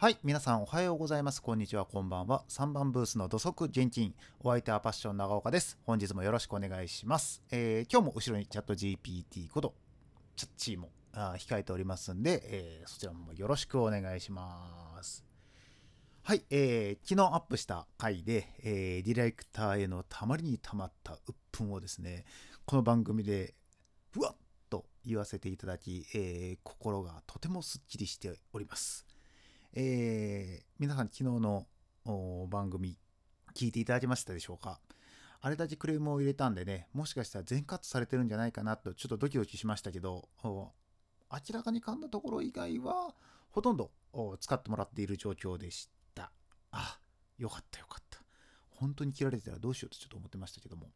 はい、皆さんおはようございます。こんにちは、こんばんは。3番ブースの土足現金。お相手はパッション長岡です。本日もよろしくお願いします。えー今日も後ろにチャット GPT こと、チャッチーもあ控えておりますんで、えーそちらもよろしくお願いします。はい、えー昨日アップした回で、えーディレクターへのたまりにたまった鬱憤をですね、この番組で、ふわっと言わせていただき、えー心がとてもすっきりしております。えー皆さん昨日の番組聞いていただけましたでしょうか？あれだけクレームを入れたんでねもしかしたら全カットされてるんじゃないかなとちょっとドキドキしましたけど明らかに噛んだところ以外はほとんど使ってもらっている状況でした。あよかったよかった。本当に切られてたらどうしようとちょっと思ってましたけども。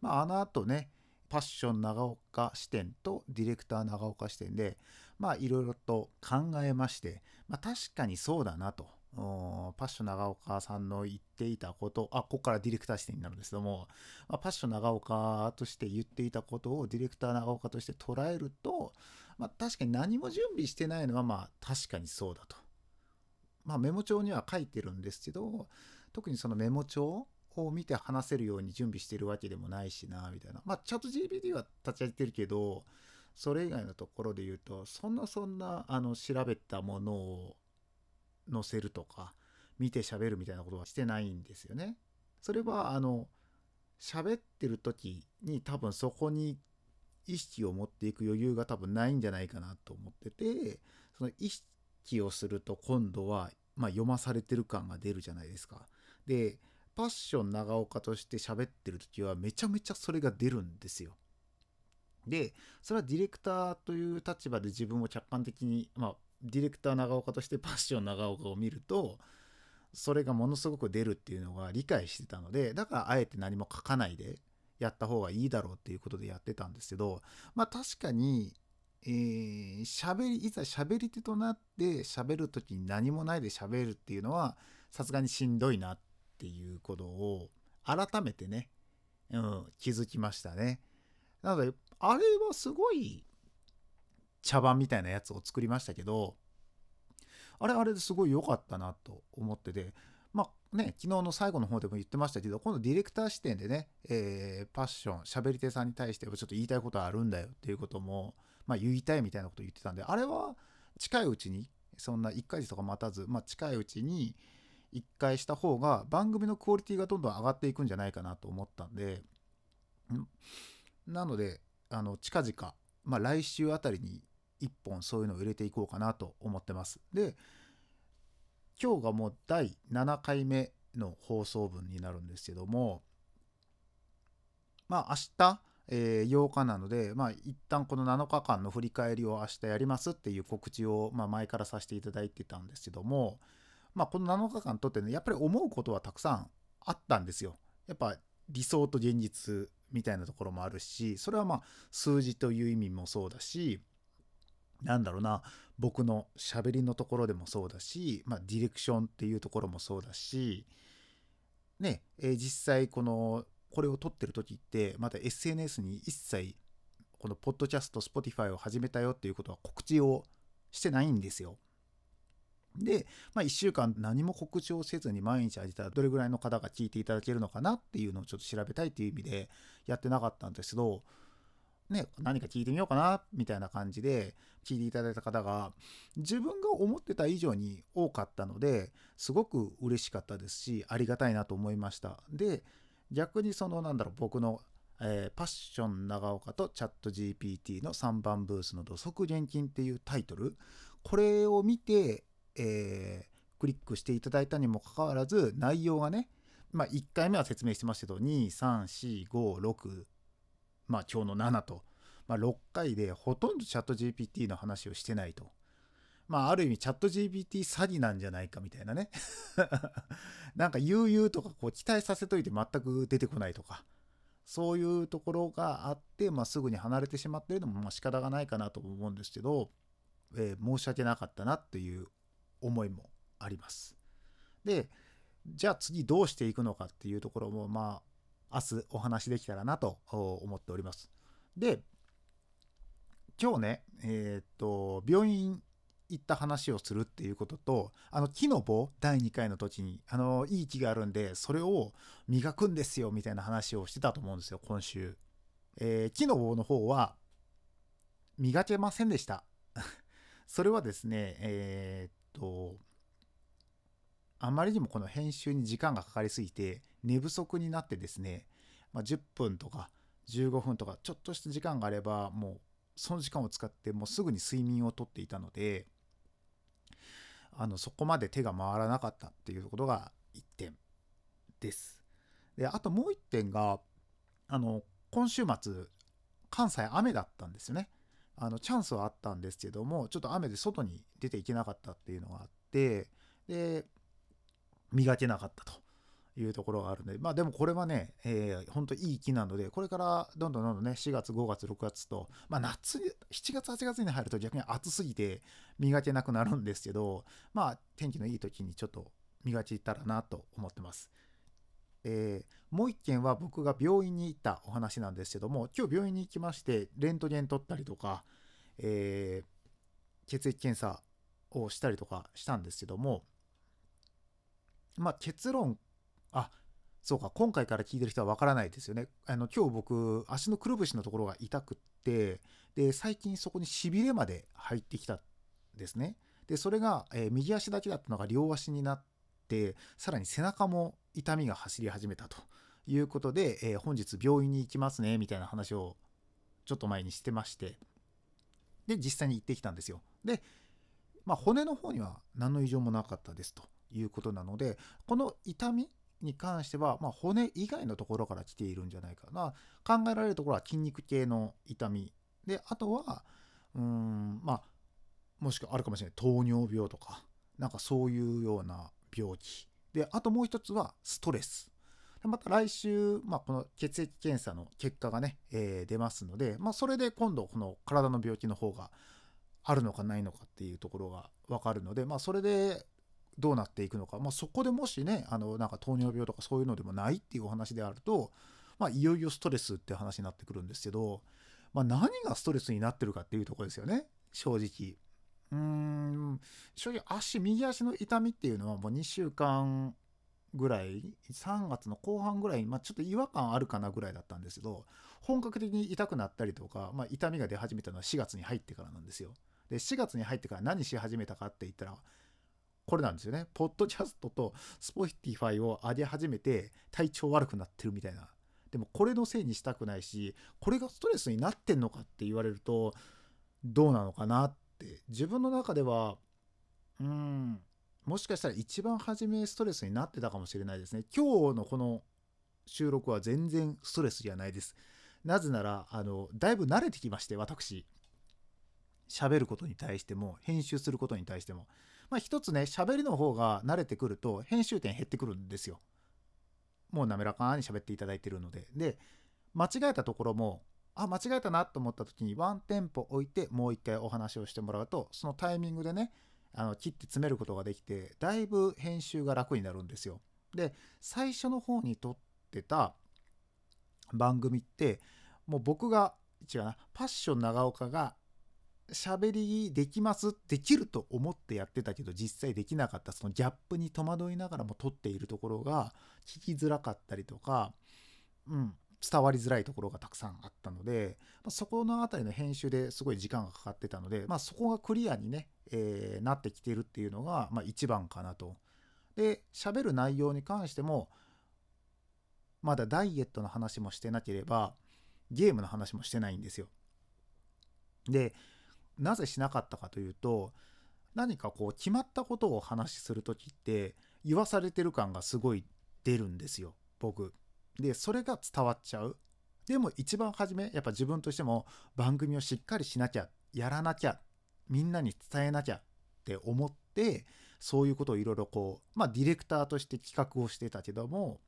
まああの後ねパッション長岡視点とディレクター長岡視点でまあいろいろと考えまして、まあ、確かにそうだなとパッション長岡さんの言っていたことあここからディレクター視点になるんですけども、まあ、パッション長岡として言っていたことをディレクター長岡として捉えると、まあ、確かに何も準備してないのはまあ確かにそうだと。まあ、メモ帳には書いてるんですけど特にそのメモ帳を見て話せるように準備してるわけでもないしなみたいなまあチャット GPT は立ち上げてるけどそれ以外のところで言うとそんなそんなあの調べたものを載せるとか見て喋るみたいなことはしてないんですよね。それはあの喋ってる時に多分そこに意識を持っていく余裕が多分ないんじゃないかなと思っててその意識をすると今度は、まあ、読まされてる感が出るじゃないですか。でパッション長岡として喋ってる時はめちゃめちゃそれが出るんですよ。でそれはディレクターという立場で自分を客観的に、まあ、ディレクター長岡としてパッション長岡を見るとそれがものすごく出るっていうのが理解してたのでだからあえて何も書かないでやった方がいいだろうっていうことでやってたんですけどまあ確かにえー、喋りいざ喋り手となって喋る時に何もないで喋るっていうのはさすがにしんどいなっていうことを改めてね、うん、気づきましたね。なのであれはすごい茶番みたいなやつを作りましたけどあれあれですごい良かったなと思っててまあね昨日の最後の方でも言ってましたけど今度ディレクター視点でね、えーパッション喋り手さんに対してはちょっと言いたいことあるんだよっていうことも、まあ、言いたいみたいなことを言ってたんであれは近いうちにそんな1ヶ月とか待たず、まあ、近いうちに1回した方が番組のクオリティがどんどん上がっていくんじゃないかなと思ったんでなのであの近々、まあ、来週あたりに1本そういうのを入れていこうかなと思ってます。で今日がもう第7回目の放送分になるんですけどもまあ明日、えー8日なのでまあ一旦この7日間の振り返りを明日やりますっていう告知を、まあ、前からさせていただいてたんですけどもまあこの7日間とってねやっぱり思うことはたくさんあったんですよ。やっぱ理想と現実みたいなところもあるしそれはまあ数字という意味もそうだしなんだろうな僕の喋りのところでもそうだし、まあ、ディレクションっていうところもそうだしね、えー実際このこれを撮ってる時ってまだ SNS に一切このポッドキャスト Spotify を始めたよっていうことは告知をしてないんですよ。で、まあ、1週間何も告知をせずに毎日上げたらどれぐらいの方が聞いていただけるのかなっていうのをちょっと調べたいっていう意味でやってなかったんですけど、ね、何か聞いてみようかなみたいな感じで聞いていただいた方が自分が思ってた以上に多かったのですごく嬉しかったですしありがたいなと思いました。で逆にそのなんだろう僕のえーパッション長岡とチャット GPT の3番ブースの土足現金っていうタイトルこれを見て、えークリックしていただいたにもかかわらず内容がね、まあ、1回目は説明してましたけど23456まあ今日の7と、まあ、6回でほとんどチャット GPT の話をしてないと。まあある意味チャット GPT 詐欺なんじゃないかみたいなね。なんか悠々とかこう期待させといて全く出てこないとか。そういうところがあって、まあ、すぐに離れてしまってるのもまあ仕方がないかなと思うんですけど、えー申し訳なかったなっていう思いもあります。で、じゃあ次どうしていくのかっていうところも、まあ、明日お話できたらなと思っております。で、今日ね、えーっと、病院いった話をするっていうこととあの木の棒第2回の時にあのいい木があるんでそれを磨くんですよみたいな話をしてたと思うんですよ今週、えー、木の棒の方は磨けませんでした それはですねえー、っとあまりにもこの編集に時間がかかりすぎて寝不足になってですね、まあ、10分とか15分とかちょっとした時間があればもうその時間を使ってもうすぐに睡眠をとっていたのであのそこまで手が回らなかったっていうことが1点です。であともう1点があの今週末関西雨だったんですよね。あのチャンスはあったんですけどもちょっと雨で外に出ていけなかったっていうのがあってで磨けなかったというところがあるので、まあでもこれはね、えー、本当いい木なので、これからどんどんどんどんね、4月、5月、6月と、まあ夏、7月、8月に入ると逆に暑すぎて磨けなくなるんですけど、まあ天気のいい時にちょっと磨けたらなと思ってます。えー、もう一件は僕が病院に行ったお話なんですけども、今日病院に行きまして、レントゲン取ったりとか、えー、血液検査をしたりとかしたんですけども、まあ結論あそうか今回から聞いてる人はわからないですよね。あの今日僕足のくるぶしのところが痛くってで最近そこにしびれまで入ってきたんですね。でそれが、えー、右足だけだったのが両足になってさらに背中も痛みが走り始めたということで、えー、本日病院に行きますねみたいな話をちょっと前にしてまして。で実際に行ってきたんですよ。でまあ骨の方には何の異常もなかったですということなのでこの痛みに関しては、まあ、骨以外のところから来ているんじゃないかな。考えられるところは筋肉系の痛みであとはうんまあもしくはあるかもしれない糖尿病とかなんかそういうような病気であともう一つはストレス。でまた来週、まあ、この血液検査の結果がね、えー、出ますので、まあ、それで今度この体の病気の方があるのかないのかっていうところが分かるので、まあ、それでどうなっていくのか、まあ、そこでもしねあのなんか糖尿病とかそういうのでもないっていうお話であると、まあ、いよいよストレスって話になってくるんですけど、まあ、何がストレスになってるかっていうところですよね。正直。うーん正直足右足の痛みっていうのはもう2週間ぐらい3月の後半ぐらい、まあ、ちょっと違和感あるかなぐらいだったんですけど本格的に痛くなったりとか、まあ、痛みが出始めたのは4月に入ってからなんですよ。で4月に入ってから何し始めたかって言ったらこれなんですよね。ポッドキャストとSpotify を上げ始めて体調悪くなってるみたいな。でもこれのせいにしたくないし、これがストレスになってんのかって言われると、どうなのかなって。自分の中では、うん、もしかしたら一番初めストレスになってたかもしれないですね。今日のこの収録は全然ストレスじゃないです。なぜなら、あの、だいぶ慣れてきまして、私。喋ることに対しても、編集することに対しても。まあ一つね、喋りの方が慣れてくると編集点減ってくるんですよ。もう滑らかに喋っていただいてるので。で、間違えたところも、あ、間違えたなと思った時にワンテンポ置いてもう一回お話をしてもらうと、そのタイミングでね、あの切って詰めることができて、だいぶ編集が楽になるんですよ。で、最初の方に撮ってた番組って、もう僕が、違うな、パッション長岡が喋りできますできると思ってやってたけど実際できなかったそのギャップに戸惑いながらも撮っているところが聞きづらかったりとか、うん、伝わりづらいところがたくさんあったので、まあ、そこの辺りの編集ですごい時間がかかってたので、まあ、そこがクリアにね、えー、なってきてるっていうのが、まあ、一番かなと。で喋る内容に関してもまだダイエットの話もしてなければゲームの話もしてないんですよ。でなぜしなかったかというと何かこう決まったことを話しする時って言わされてる感がすごい出るんですよ僕。でそれが伝わっちゃう。でも一番初めやっぱ自分としても番組をしっかりしなきゃやらなきゃみんなに伝えなきゃって思ってそういうことをいろいろこうまあディレクターとして企画をしてたけども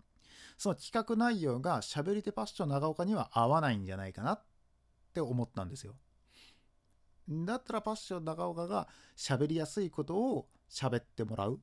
その企画内容が喋り手パッション長岡には合わないんじゃないかなって思ったんですよ。だったらパッション長岡が喋りやすいことを喋ってもらう。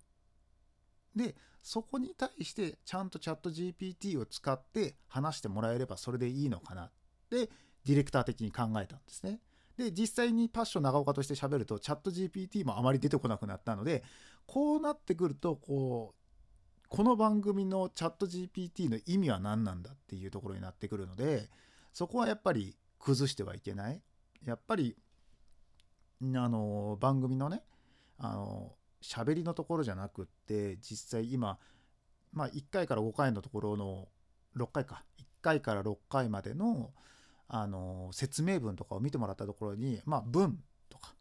で、そこに対してちゃんとチャット GPT を使って話してもらえればそれでいいのかなってディレクター的に考えたんですね。で実際にパッション長岡として喋るとチャット GPT もあまり出てこなくなったのでこうなってくるとこうこの番組のチャット GPT の意味は何なんだっていうところになってくるのでそこはやっぱり崩してはいけないやっぱりあの番組のねあの喋りのところじゃなくって実際今まあ1回から5回のところの6回か1回から6回までのあの説明文とかを見てもらったところにまあ文とか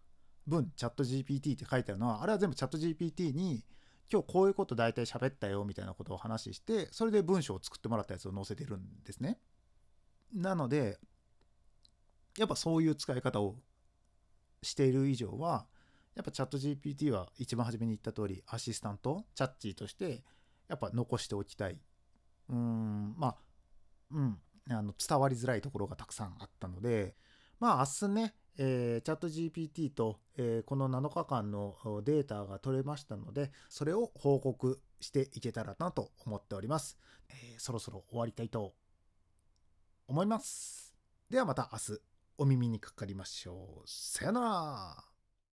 文チャット GPT って書いてあるのはあれは全部チャット GPT に今日こういうこと大体喋ったよみたいなことを話してそれで文章を作ってもらったやつを載せてるんですね。なのでやっぱそういう使い方をしている以上はやっぱチャット GPT は一番初めに言った通りアシスタントチャッチーとしてやっぱ残しておきたい。うんまあうんあの伝わりづらいところがたくさんあったのでまあ明日ね、えー、チャット GPT と、えー、この7日間のデータが取れましたのでそれを報告していけたらなと思っております、えー、そろそろ終わりたいと思います。ではまた明日お耳にかかりましょう。さよなら。